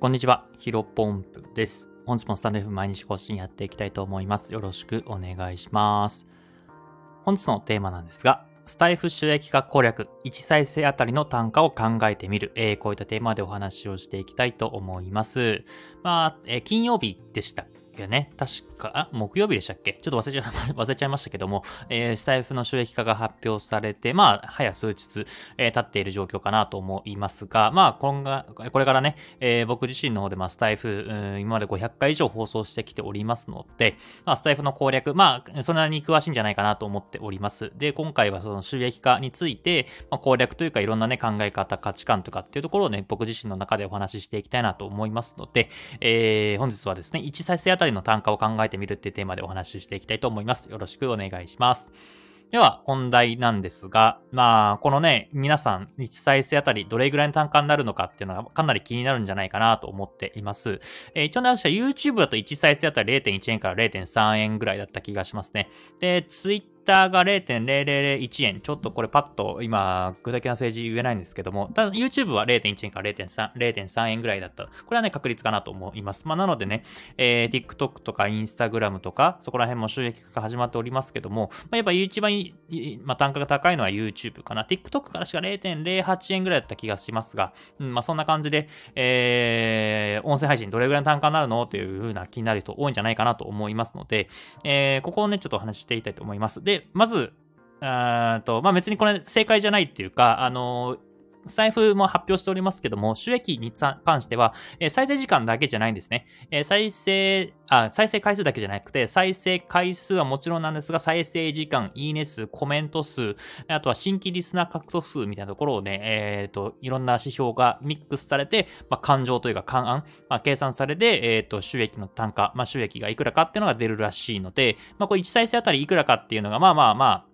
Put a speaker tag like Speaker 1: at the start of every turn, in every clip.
Speaker 1: こんにちは、ヒロポンプです。本日もスタンド F 毎日更新やっていきたいと思います。よろしくお願いします。本日のテーマなんですが、スタイフ収益化攻略、1再生あたりの単価を考えてみる、えー、こういったテーマでお話をしていきたいと思います。まあ、えー、金曜日でしたよね。確か、あ、木曜日でしたっけ？ちょっと忘れちゃ 忘れちゃいましたけども、えー、スタイフの収益化が発表されて、まあ、早数日、えー、経っている状況かなと思いますが、まあ、今がこれからね、えー、僕自身の方で、まあ、スタイフ、今まで500回以上放送してきておりますので、まあ、スタイフの攻略、まあ、そんなに詳しいんじゃないかなと思っております。で、今回はその収益化について、まあ、攻略というかいろんなね、考え方、価値観とかっていうところをね、僕自身の中でお話ししていきたいなと思いますので、えー、本日はですね、1再生あたりの単価を考えてみるっていうテーマでお話ししていきたいと思います。よろしくお願いします。では、本題なんですが、まあ、このね、皆さん、1再生あたりどれぐらいの単価になるのかっていうのがかなり気になるんじゃないかなと思っています。えー、一応ね、私は YouTube だと1再生あたり0.1円から0.3円ぐらいだった気がしますね。で、Twitter ターが0.0001円。ちょっとこれパッと今、具体的な数字言えないんですけども、ただ YouTube は0.1円から0.3、0.3円ぐらいだった。これはね、確率かなと思います。まあ、なのでね、えー、TikTok とか Instagram とか、そこら辺も収益化が始まっておりますけども、まあ、やっぱ一番、まあ、単価が高いのは YouTube かな。TikTok からしか0.08円ぐらいだった気がしますが、うん、まあ、そんな感じで、えー、音声配信どれぐらいの単価になるの？という風な気になる人多いんじゃないかなと思いますので、えー、ここをね、ちょっとお話ししていきたいと思います。で、まず、あとまあ、別にこれ正解じゃないっていうか、あのスタイフも発表しておりますけども、収益に関しては、え、再生時間だけじゃないんですね。え、再生あ、再生回数だけじゃなくて、再生回数はもちろんなんですが、再生時間、いいね数、コメント数、あとは新規リスナー獲得数みたいなところをね、えっ、ー、と、いろんな指標がミックスされて、まあ、感情というか、勘案、まあ、計算されて、えっ、と、収益の単価、まあ、収益がいくらかっていうのが出るらしいので、まあ、これ1再生あたりいくらかっていうのが、まあまあまあ、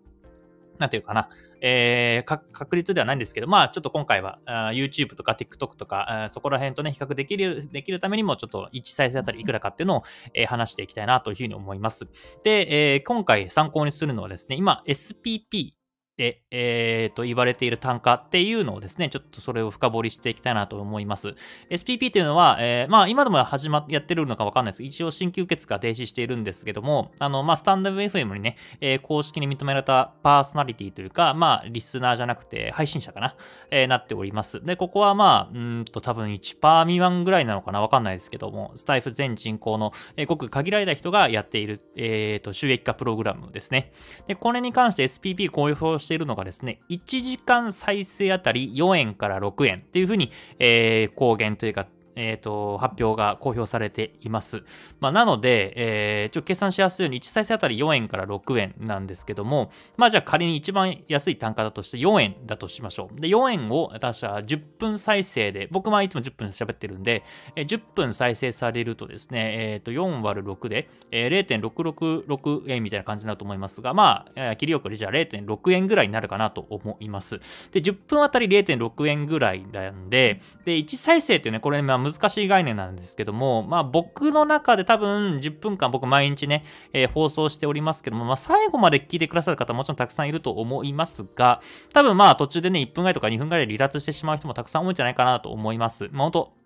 Speaker 1: なんていうかな、えー、確率ではないんですけど、まあ、ちょっと今回は、YouTube とか TikTok とか、そこら辺とね、比較できる、できるためにも、ちょっと1再生あたりいくらかっていうのを、えー、話していきたいなというふうに思います。で、えー、今回参考にするのはですね、今、SPP で、えー、と言われている単価っていうのをですね、ちょっとそれを深掘りしていきたいなと思います。SPP っていうのは、えー、まあ今でも始まっ、やってるのかわかんないです。一応新規受付が停止しているんですけども、あの、まあスタンド FM にね、えー、公式に認められたパーソナリティというか、まあリスナーじゃなくて配信者かな、えー、なっております。で、ここはまあ、うんと多分1%未満ぐらいなのかなわかんないですけども、スタイフ全人口の、えー、ごく限られた人がやっている、えー、と収益化プログラムですね。で、これに関して SPP 公表しているのがですね、1時間再生あたり4円から6円っていうふうに、えー、公言というかえっ、ー、と、発表が公表されています。まあ、なので、えー、ちょっと計算しやすいように1再生あたり4円から6円なんですけども、まあ、じゃあ仮に一番安い単価だとして4円だとしましょう。で、4円を私は10分再生で、僕はいつも10分喋ってるんで、えー、10分再生されるとですね、えっ、ー、と、4割る6で、えー、0.666円みたいな感じになると思いますが、まあ、え、切りよくじゃあ0.6円ぐらいになるかなと思います。で、10分あたり0.6円ぐらいなんで、で、1再生ってね、これ、まあ、難しい概念なんですけども、まあ僕の中で多分10分間僕毎日ね、えー、放送しておりますけども、まあ最後まで聞いてくださる方もちろんたくさんいると思いますが、多分まあ途中でね、1分ぐらいとか2分ぐらいで離脱してしまう人もたくさん多いんじゃないかなと思います。まあ本当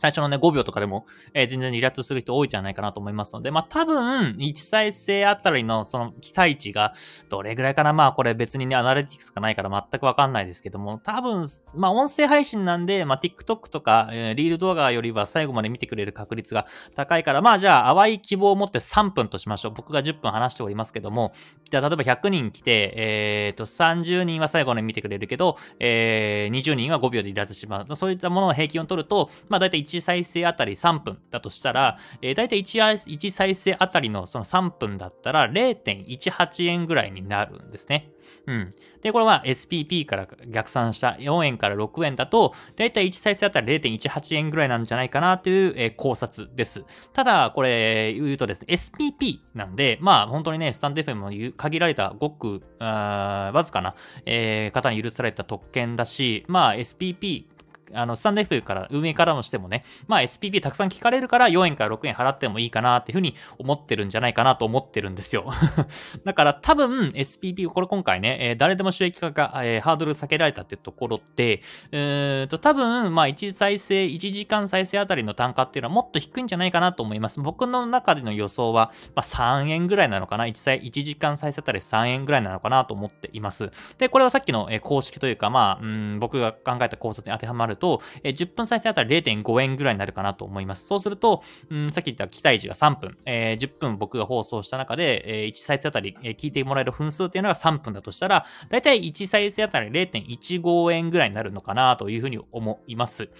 Speaker 1: 最初のね、5秒とかでも、えー、全然離脱する人多いんじゃないかなと思いますので、まあ多分、1再生あたりのその期待値がどれぐらいかな？まあこれ別にね、アナリティクスがないから全くわかんないですけども、多分、まあ音声配信なんで、まあ TikTok とか、えー、リール動画よりは最後まで見てくれる確率が高いから、まあじゃあ淡い希望を持って3分としましょう。僕が10分話しておりますけども、じゃあ例えば100人来て、えっ、ー、と、30人は最後まで見てくれるけど、えー、20人は5秒で離脱します。そういったものの平均を取ると、まあ大体1 1再生あたり3分だとしたら、えー、大体 1, 1再生あたりのその3分だったら0.18円ぐらいになるんですね。うん。で、これは SPP から逆算した4円から6円だと、だいたい1再生あたり0.18円ぐらいなんじゃないかなという、えー、考察です。ただ、これ言うとですね、SPP なんで、まあ本当にね、スタンド FM も限られたごく、わずかな、えー、方に許された特権だし、まあ SPP あの、スタンド F から運営からもしてもね、まあ SPP たくさん聞かれるから4円から6円払ってもいいかなっていうふうに思ってるんじゃないかなと思ってるんですよ。だから多分 SPP、これ今回ね、えー、誰でも収益化が、えー、ハードル下げられたっていうところって、えー、と多分、まあ1再生、1時間再生あたりの単価っていうのはもっと低いんじゃないかなと思います。僕の中での予想は、まあ、3円ぐらいなのかな 1, 歳1時間再生あたり3円ぐらいなのかなと思っています。で、これはさっきの、えー、公式というか、まあ、うん僕が考えた考察に当てはまると、えー、10分再生あたり0.5円ぐらいになるかなと思います。そうすると、うん、さっき言った期待値が3分、えー、10分僕が放送した中で、えー、1再生あたり、えー、聞いてもらえる分数っていうのが3分だとしたら、だいたい1再生あたり0.15円ぐらいになるのかなというふうに思います。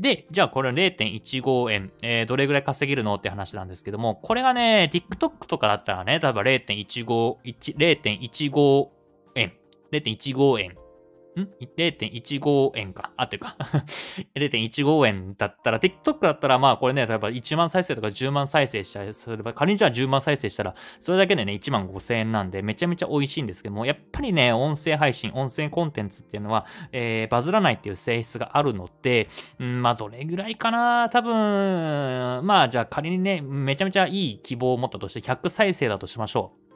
Speaker 1: で、じゃあこれ0.15円、えー、どれぐらい稼げるのって話なんですけども、これがね、TikTok とかだったらね、例えば0.15、0.15円、0.15円ん ?0.15 円か。あってるか。0.15円だったら、TikTok だったら、まあこれね、例えば1万再生とか10万再生したりすれば、仮にじゃあ10万再生したら、それだけでね、1万5千円なんで、めちゃめちゃ美味しいんですけども、やっぱりね、音声配信、音声コンテンツっていうのは、えー、バズらないっていう性質があるので、うん、まあどれぐらいかな多分、まあじゃあ仮にね、めちゃめちゃいい希望を持ったとして100再生だとしましょう。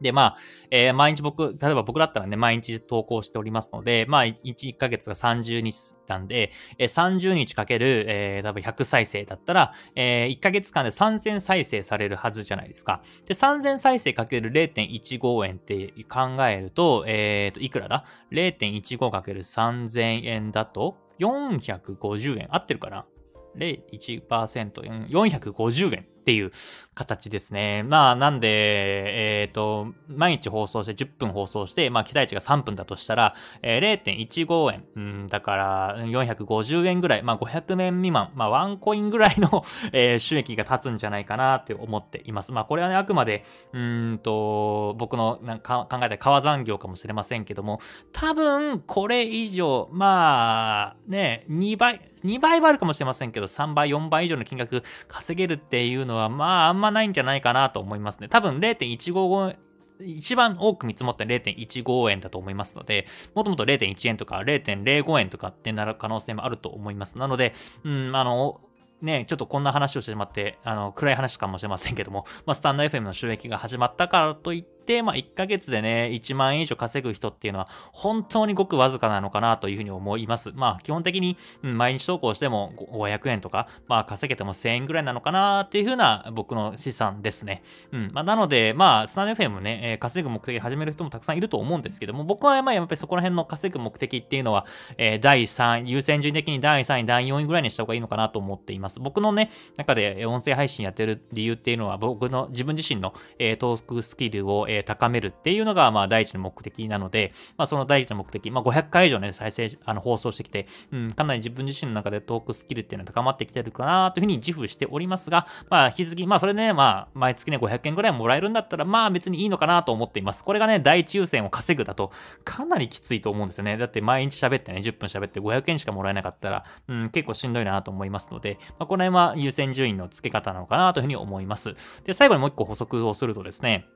Speaker 1: で、まあ、えー、毎日僕、例えば僕だったらね、毎日投稿しておりますので、まあ、1, 1ヶ月が30日なんで、えー、30日かける、えー、多分100再生だったら、えー、1ヶ月間で3000再生されるはずじゃないですか。で、3000再生かける0.15円って考えると、えーと、いくらだ ?0.15 かける3000円だと、450円。合ってるかな ?0.1%、450円。っていう形ですね。まあ、なんで、えっ、ー、と、毎日放送して10分放送して、まあ、期待値が3分だとしたら、えー、0.15円、うん、だから450円ぐらい、まあ、500円未満、まあ、ワンコインぐらいのえー、収益が立つんじゃないかなって思っています。まあ、これはね、あくまで、うんと、僕のなんか考えた川残業かもしれませんけども、多分、これ以上、まあ、ね、2倍、2倍はあるかもしれませんけど、3倍、4倍以上の金額稼げるっていうのは、はまあ、あんまないんじゃないかなと思いますね。多分0.155一番多く見積もって0.15円だと思いますので、もともと0.1円とか0.05円とかってなる可能性もあると思います。なので、うん、あの、ね、ちょっとこんな話をしてしまって、あの、暗い話かもしれませんけども、まあ、スタンド FM の収益が始まったからといって、、まあ、1ヶ月でね、1万円以上稼ぐ人っていうのは、本当にごくわずかなのかなというふうに思います。まあ、基本的に、うん、毎日投稿しても500円とか、まあ、稼げても1000円ぐらいなのかなっていうふうな僕の資産ですね。うん。まあ、なので、まあ、スタンド FM ね、えー、稼ぐ目的で始める人もたくさんいると思うんですけども、僕はまあ、やっぱりそこら辺の稼ぐ目的っていうのは、えー、第3、優先順位的に第3位、第4位ぐらいにした方がいいのかなと思っています。僕のね、中で音声配信やってる理由っていうのは、僕の自分自身の、えー、トークスキルを、えー、え高めるっていうのが、まあ、第一の目的なので、まあ、その第一の目的、まあ、500回以上ね、再生、あの、放送してきて、うん、かなり自分自身の中でトークスキルっていうのは高まってきてるかなというふうに自負しておりますが、まあ、引き続き、まあ、それでね、まあ、毎月ね、500円ぐらいもらえるんだったら、まあ、別にいいのかなと思っています。これがね、第一優先を稼ぐだと、かなりきついと思うんですよね。だって、毎日喋ってね、10分喋って500円しかもらえなかったら、うん、結構しんどいなと思いますので、まあ、この辺は優先順位の付け方なのかなというふうに思います。で、最後にもう一個補足をするとですね、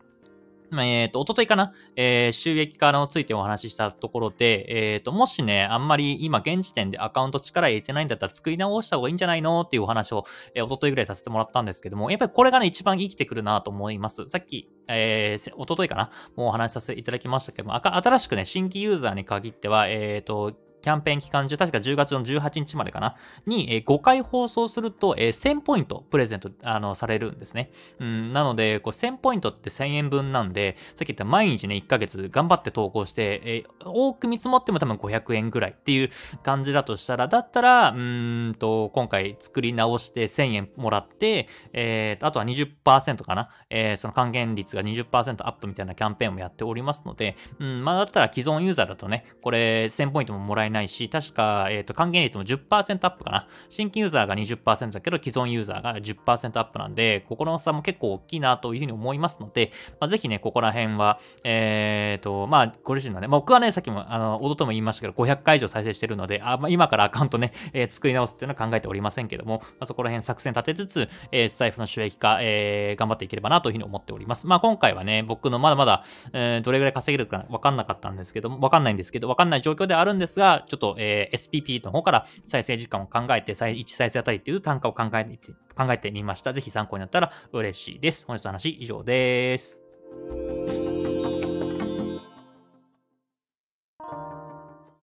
Speaker 1: えっ、ー、と、おとといかな、えー、収益化のついてお話ししたところで、えっ、ー、と、もしね、あんまり今現時点でアカウント力入れてないんだったら作り直した方がいいんじゃないの？っていうお話を、えー、おとといぐらいさせてもらったんですけども、やっぱりこれがね、一番生きてくるなと思います。さっき、えー、おとといかな？もうお話しさせていただきましたけども、新しくね、新規ユーザーに限っては、えっ、と、キャンペーン期間中、確か10月の18日までかな、に、え、5回放送すると、え、1000ポイントプレゼントあのされるんですね。うん、なので、こう1000ポイントって1000円分なんで、さっき言った毎日ね、1ヶ月頑張って投稿して、え、多く見積もっても多分500円ぐらいっていう感じだとしたら、だったら、うんと、今回作り直して1000円もらって、えー、あとは20%かな、えー、その還元率が20%アップみたいなキャンペーンもやっておりますので、うん、まあだったら既存ユーザーだとね、これ1000ポイントももらえないし、確か、えっ、ー、と、還元率も10%アップかな。新規ユーザーが20%だけど、既存ユーザーが10%アップなんで、ここの差も結構大きいなというふうに思いますので、まあ、ぜひね、ここら辺は、えっ、ー、と、まあ、ご自身のね、僕はね、さっきも、あの、おととも言いましたけど、500回以上再生してるので、あまあ、今からアカウントね、えー、作り直すっていうのは考えておりませんけども、まあ、そこら辺作戦立てつつ、えー、スタイフの収益化、えー、頑張っていければなというふうに思っております。まあ、今回はね、僕のまだまだ、えー、どれぐらい稼げるかわかんなかったんですけども、わかんないんですけど、わかんない状況ではあるんですが、ちょっと、えー SPP の方から再生時間を考えて、再1再生あたりという単価を考えて考えてみました。ぜひ参考になったら嬉しいです。本日の話以上です。